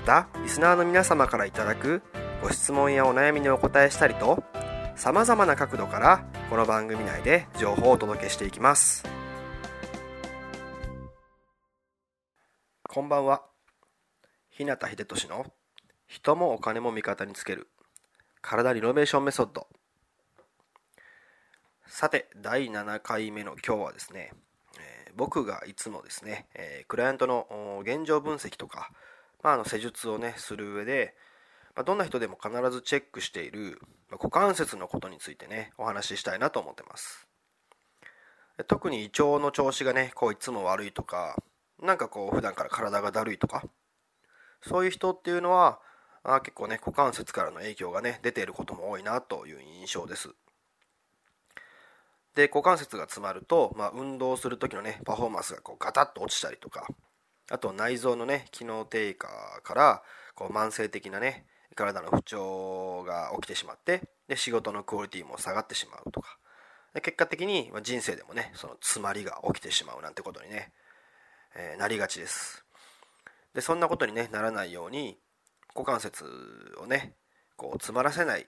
またリスナーの皆様からいただくご質問やお悩みにお答えしたりとさまざまな角度からこの番組内で情報をお届けしていきます。こんばんは。日向秀俊の人もお金も味方につける体リノベーションメソッド。さて第7回目の今日はですね、僕がいつもですね、えー、クライアントの現状分析とか、まあ、あの施術をねする上で、まあ、どんな人でも必ずチェックしている、まあ、股関節のことについてねお話ししたいなと思ってます。特に胃腸の調子がねこういつも悪いとかなんかこう普段から体がだるいとかそういう人っていうのはあ結構ね股関節からの影響がね出ていることも多いなという印象です。で股関節が詰まると、まあ、運動する時のねパフォーマンスがこうガタッと落ちたりとかあと内臓のね機能低下からこう慢性的なね体の不調が起きてしまってで仕事のクオリティも下がってしまうとか。で結果的に人生でもねその詰まりが起きてしまうなんてことにね、えー、なりがちです。でそんなことに、ね、ならないように股関節をねこう詰まらせない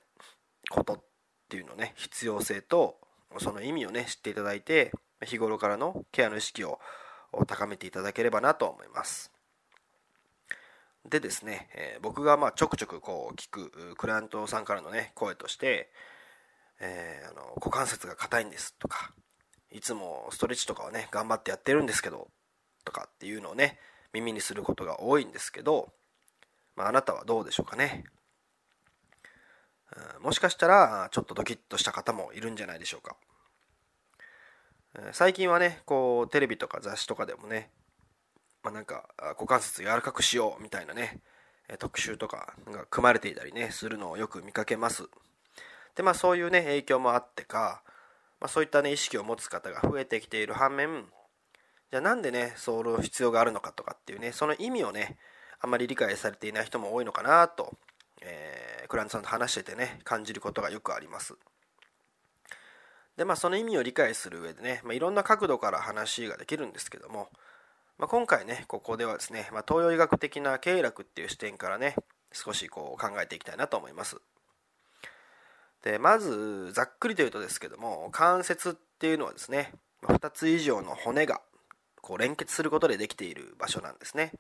ことっていうのね必要性とその意味をね知っていただいて日頃からのケアの意識をを高めていただければなと思いますでですね、え、僕がまちょくちょくこう聞くクライアントさんからのね声として「えー、あの股関節が硬いんです」とか「いつもストレッチとかはね頑張ってやってるんですけど」とかっていうのをね耳にすることが多いんですけどまあ、あなたはどうでしょうかね。もしかしたらちょっとドキッとした方もいるんじゃないでしょうか。最近はねこうテレビとか雑誌とかでもね、まあ、なんか股関節柔らかくしようみたいなね特集とかが組まれていたりねするのをよく見かけます。でまあそういうね影響もあってか、まあ、そういったね意識を持つ方が増えてきている反面じゃあなんでねその必要があるのかとかっていうねその意味をねあまり理解されていない人も多いのかなと、えー、クラントさんと話しててね感じることがよくあります。でまあその意味を理解する上でね、まあ、いろんな角度から話ができるんですけども、まあ、今回ねここではですね、まあ、東洋医学的な経絡っていう視点からね少しこう考えていきたいなと思います。でまずざっくりと言うとですけども関節っていうのはですね2つ以上の骨がこう連結することでできている場所なんですね。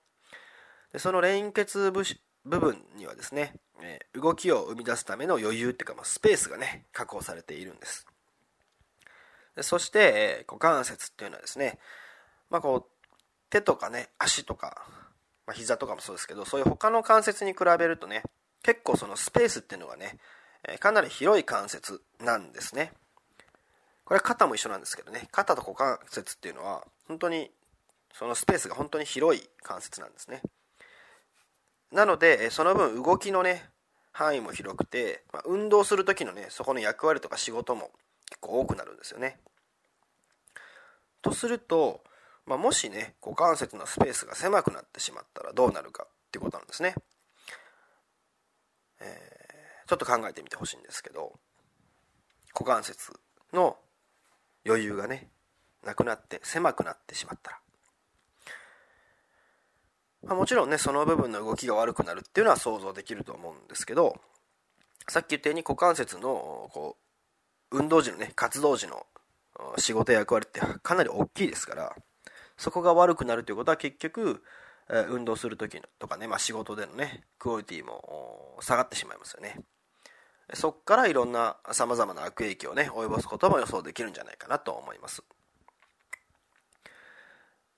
でその連結部部分にはですね、えー、動きを生み出すための余裕っていうか、まあ、スペースがね確保されているんです。そして、えー、股関節っていうのはですね、まあ、こう手とかね足とか、まあ、膝とかもそうですけどそういう他の関節に比べるとね結構そのスペースっていうのがね、え、かなり広い関節なんですね。これ肩も一緒なんですけどね肩と股関節っていうのは本当にそのスペースが本当に広い関節なんですね。なので、その分動きのね、範囲も広くて、まあ、運動する時のね、そこの役割とか仕事も結構多くなるんですよね。とすると、まあ、もしね、股関節のスペースが狭くなってしまったらどうなるかっていうことなんですね。えー、ちょっと考えてみてほしいんですけど、股関節の余裕がね、なくなって狭くなってしまったら、まあ、もちろんねその部分の動きが悪くなるっていうのは想像できると思うんですけどさっき言ったように股関節のこう運動時のね活動時の仕事や役割ってかなり大きいですからそこが悪くなるということは結局運動する時とかね、まあ、仕事でのねクオリティも下がってしまいますよね。そこからいろんなさまざまな悪影響をね及ぼすことも予想できるんじゃないかなと思います。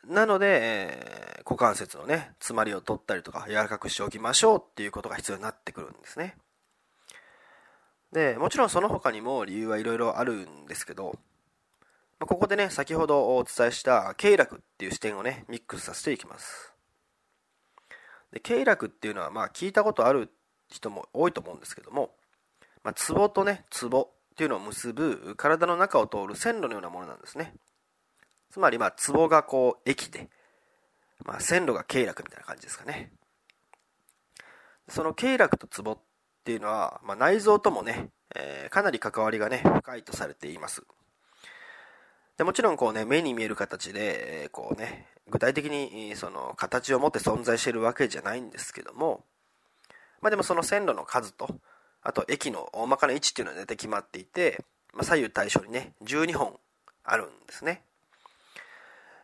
なので、えー、股関節のね詰まりを取ったりとか柔らかくしておきましょうっていうことが必要になってくるんですね。でもちろんその他にも理由はいろいろあるんですけどまここでね先ほどお伝えした経絡っていう視点をねミックスさせていきます。で経絡っていうのはまあ聞いたことある人も多いと思うんですけども、まあ、とねツボっていうのを結ぶ体の中を通る線路のようなものなんですね。つまりまあツボがこう駅で、まあ、線路が経絡みたいな感じですかね。その経絡とツボっていうのは、まあ、内臓ともね、えー、かなり関わりがね深いとされています。でもちろんこうね目に見える形で、えー、こうね具体的にその形を持って存在しているわけじゃないんですけども、まあ、でもその線路の数とあと駅の大まかな位置っていうのは大体決まっていて、まあ、左右対称にね12本あるんですね。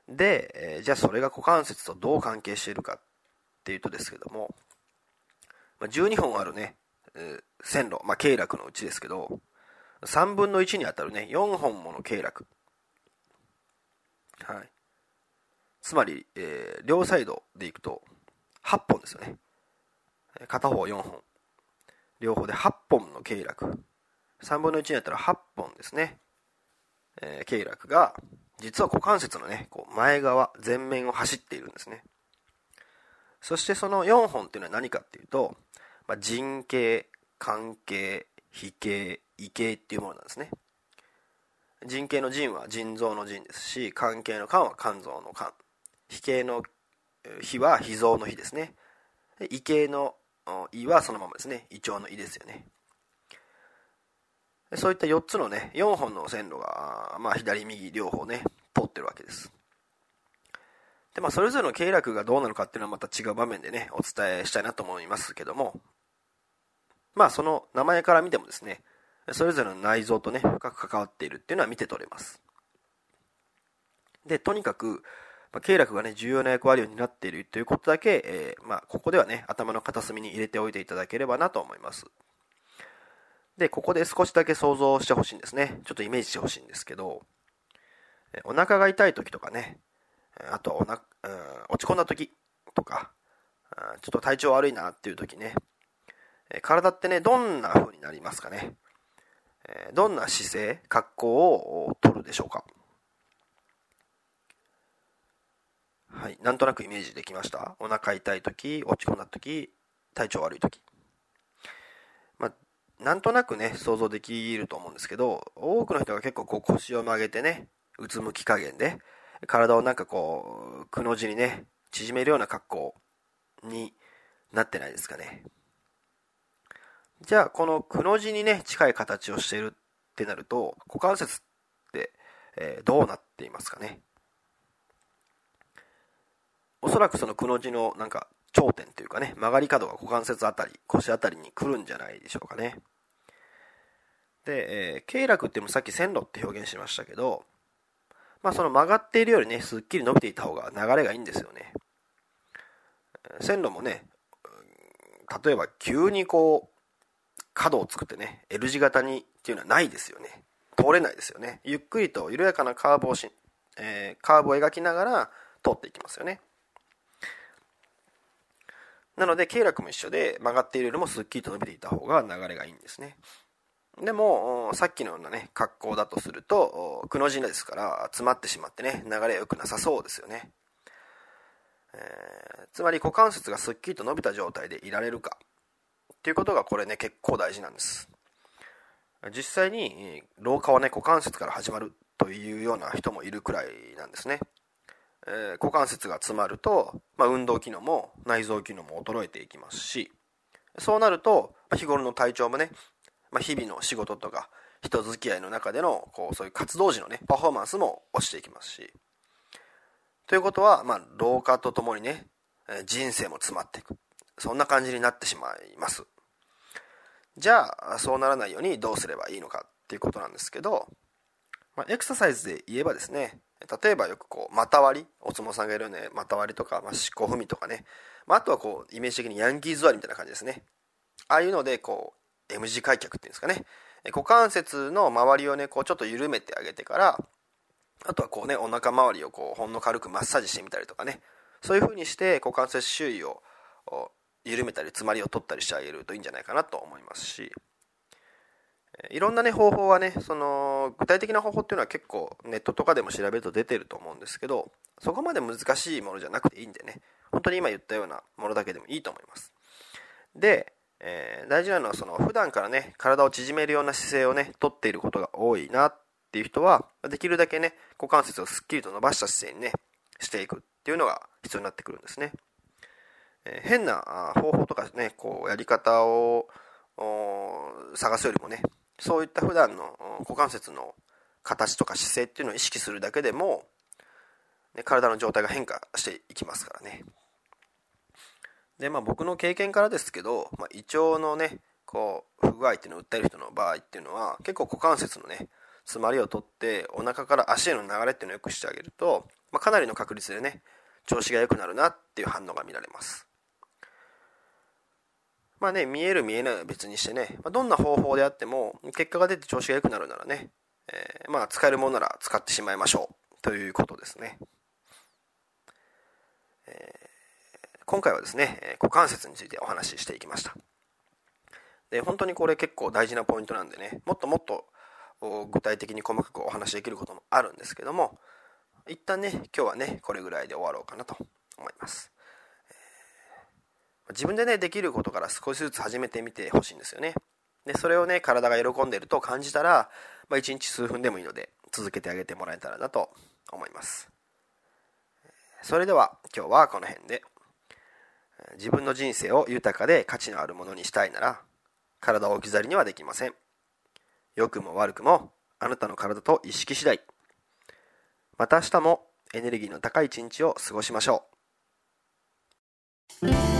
で、えー、じゃあそれが股関節とどう関係しているかっていうとですけども、まあ、12本あるね、線路、まあ、経絡のうちですけど3分の1にあたるね4本もの経絡はい。つまり、えー、両サイドでいくと8本ですよね。片方4本。両方で8本の経絡。3分の1になったら8本ですね。えー、経絡が、実は股関節のね、こう前側、前面を走っているんですね。そしてその4本っていうのは何かっていうと、まあ、人形、関係、非形、異形っていうものなんですね。人形の人は腎臓の腎ですし肝系の肝は肝臓の肝脾形の脾は脾臓の脾ですね。胃系の胃はそのままですね。胃腸の胃ですよね。そういった4つのね4本の線路が、まあ、左右両方ね通ってるわけです。でまあそれぞれの経絡がどうなのかっていうのはまた違う場面でねお伝えしたいなと思いますけども。まあその名前から見てもですねそれぞれの内臓とね、深く関わっているっていうのは見て取れます。で、とにかく、まあ、経絡がね、重要な役割を担っているということだけ、えー、まあ、ここではね、頭の片隅に入れておいていただければなと思います。で、ここで少しだけ想像してほしいんですね。ちょっとイメージしてほしいんですけど、お腹が痛い時とかね、あとはおな、うん、落ち込んだ時とか、ちょっと体調悪いなっていう時ね、体ってね、どんな風になりますかね？えどんな姿勢、格好をとるでしょうか？はい、なんとなくイメージできました？お腹痛い時、落ち込んだ時、体調悪い時。まあ、なんとなくね、想像できると思うんですけど、多くの人が結構こう腰を曲げてね、うつむき加減で、体をなんかこう、くの字にね、縮めるような格好になってないですかね。じゃあ、このくの字にね、近い形をしているってなると、股関節って、えー、どうなっていますかね？おそらくそのくの字のなんか頂点というかね、曲がり角が股関節あたり、腰あたりに来るんじゃないでしょうかね。で、えー、経絡ってもさっき線路って表現しましたけど、まあその曲がっているよりね、すっきり伸びていた方が流れがいいんですよね。線路もね、例えば急にこう、角を作ってね L 字型にっていうのはないですよね。通れないですよね。ゆっくりと緩やかなカーブをし、えー、カーブを描きながら通っていきますよね。なので経絡も一緒で曲がっているよりもすっきりと伸びていた方が流れがいいんですね。でもさっきのようなね格好だとするとくの字ですから詰まってしまってね流れ良くなさそうですよね、えー、つまり股関節がすっきりと伸びた状態でいられるか。っていうことがこれね結構大事なんです。実際に老化はね股関節から始まるというような人もいるくらいなんですね、えー、股関節が詰まると、まあ、運動機能も内臓機能も衰えていきますしそうなると、まあ、日頃の体調もね、まあ、日々の仕事とか人付き合いの中でのこうそういう活動時のねパフォーマンスも落ちていきますし。ということは、まあ、老化とともにね人生も詰まっていく。そんな感じになってしまいます。じゃあ、そうならないようにどうすればいいのかっていうことなんですけど、まあ、エクササイズで言えばですね、例えばよくこう股割りお相撲さんがいるよね股割りとか、まあ、四股踏みとかね、まあ、あとはこうイメージ的にヤンキー座りみたいな感じですね。ああいうのでこう M 字開脚っていうんですかね。股関節の周りをねこうちょっと緩めてあげてからあとはこうねお腹周りをこうほんの軽くマッサージしてみたりとかね。そういう風にして股関節周囲を緩めたり詰まりを取ったりしてあげるといいんじゃないかなと思いますしいろんなね方法はねその具体的な方法っていうのは結構ネットとかでも調べると出てると思うんですけどそこまで難しいものじゃなくていいんでね本当に今言ったようなものだけでもいいと思います。で、えー、大事なのはその普段からね体を縮めるような姿勢をねとっていることが多いなっていう人はできるだけね股関節をすっきりと伸ばした姿勢にねしていくっていうのが必要になってくるんですね、え、変な方法とかねこうやり方を探すよりもねそういった普段の股関節の形とか姿勢っていうのを意識するだけでも、ね、体の状態が変化していきますからね。でまあ僕の経験からですけど、まあ、胃腸のねこう不具合っていうのを訴える人の場合っていうのは結構股関節のね詰まりを取ってお腹から足への流れっていうのを良くしてあげると、まあ、かなりの確率でね調子が良くなるなっていう反応が見られます。まあね、見える見えないは別にしてね、まあ、どんな方法であっても、結果が出て調子が良くなるならね、えー、まあ使えるものなら使ってしまいましょう。ということですね。えー、今回はですね、股関節についてお話ししていきました。で、本当にこれ結構大事なポイントなんでね、もっともっと具体的に細かくお話しできることもあるんですけども、一旦ね、今日はね、これぐらいで終わろうかなと思います。自分でねできることから少しずつ始めてみてほしいんですよね。でそれをね体が喜んでると感じたら、まあ、1日数分でもいいので続けてあげてもらえたらなと思います。それでは今日はこの辺で。自分の人生を豊かで価値のあるものにしたいなら体を置き去りにはできません。良くも悪くもあなたの体と意識次第。また明日もエネルギーの高い一日を過ごしましょう。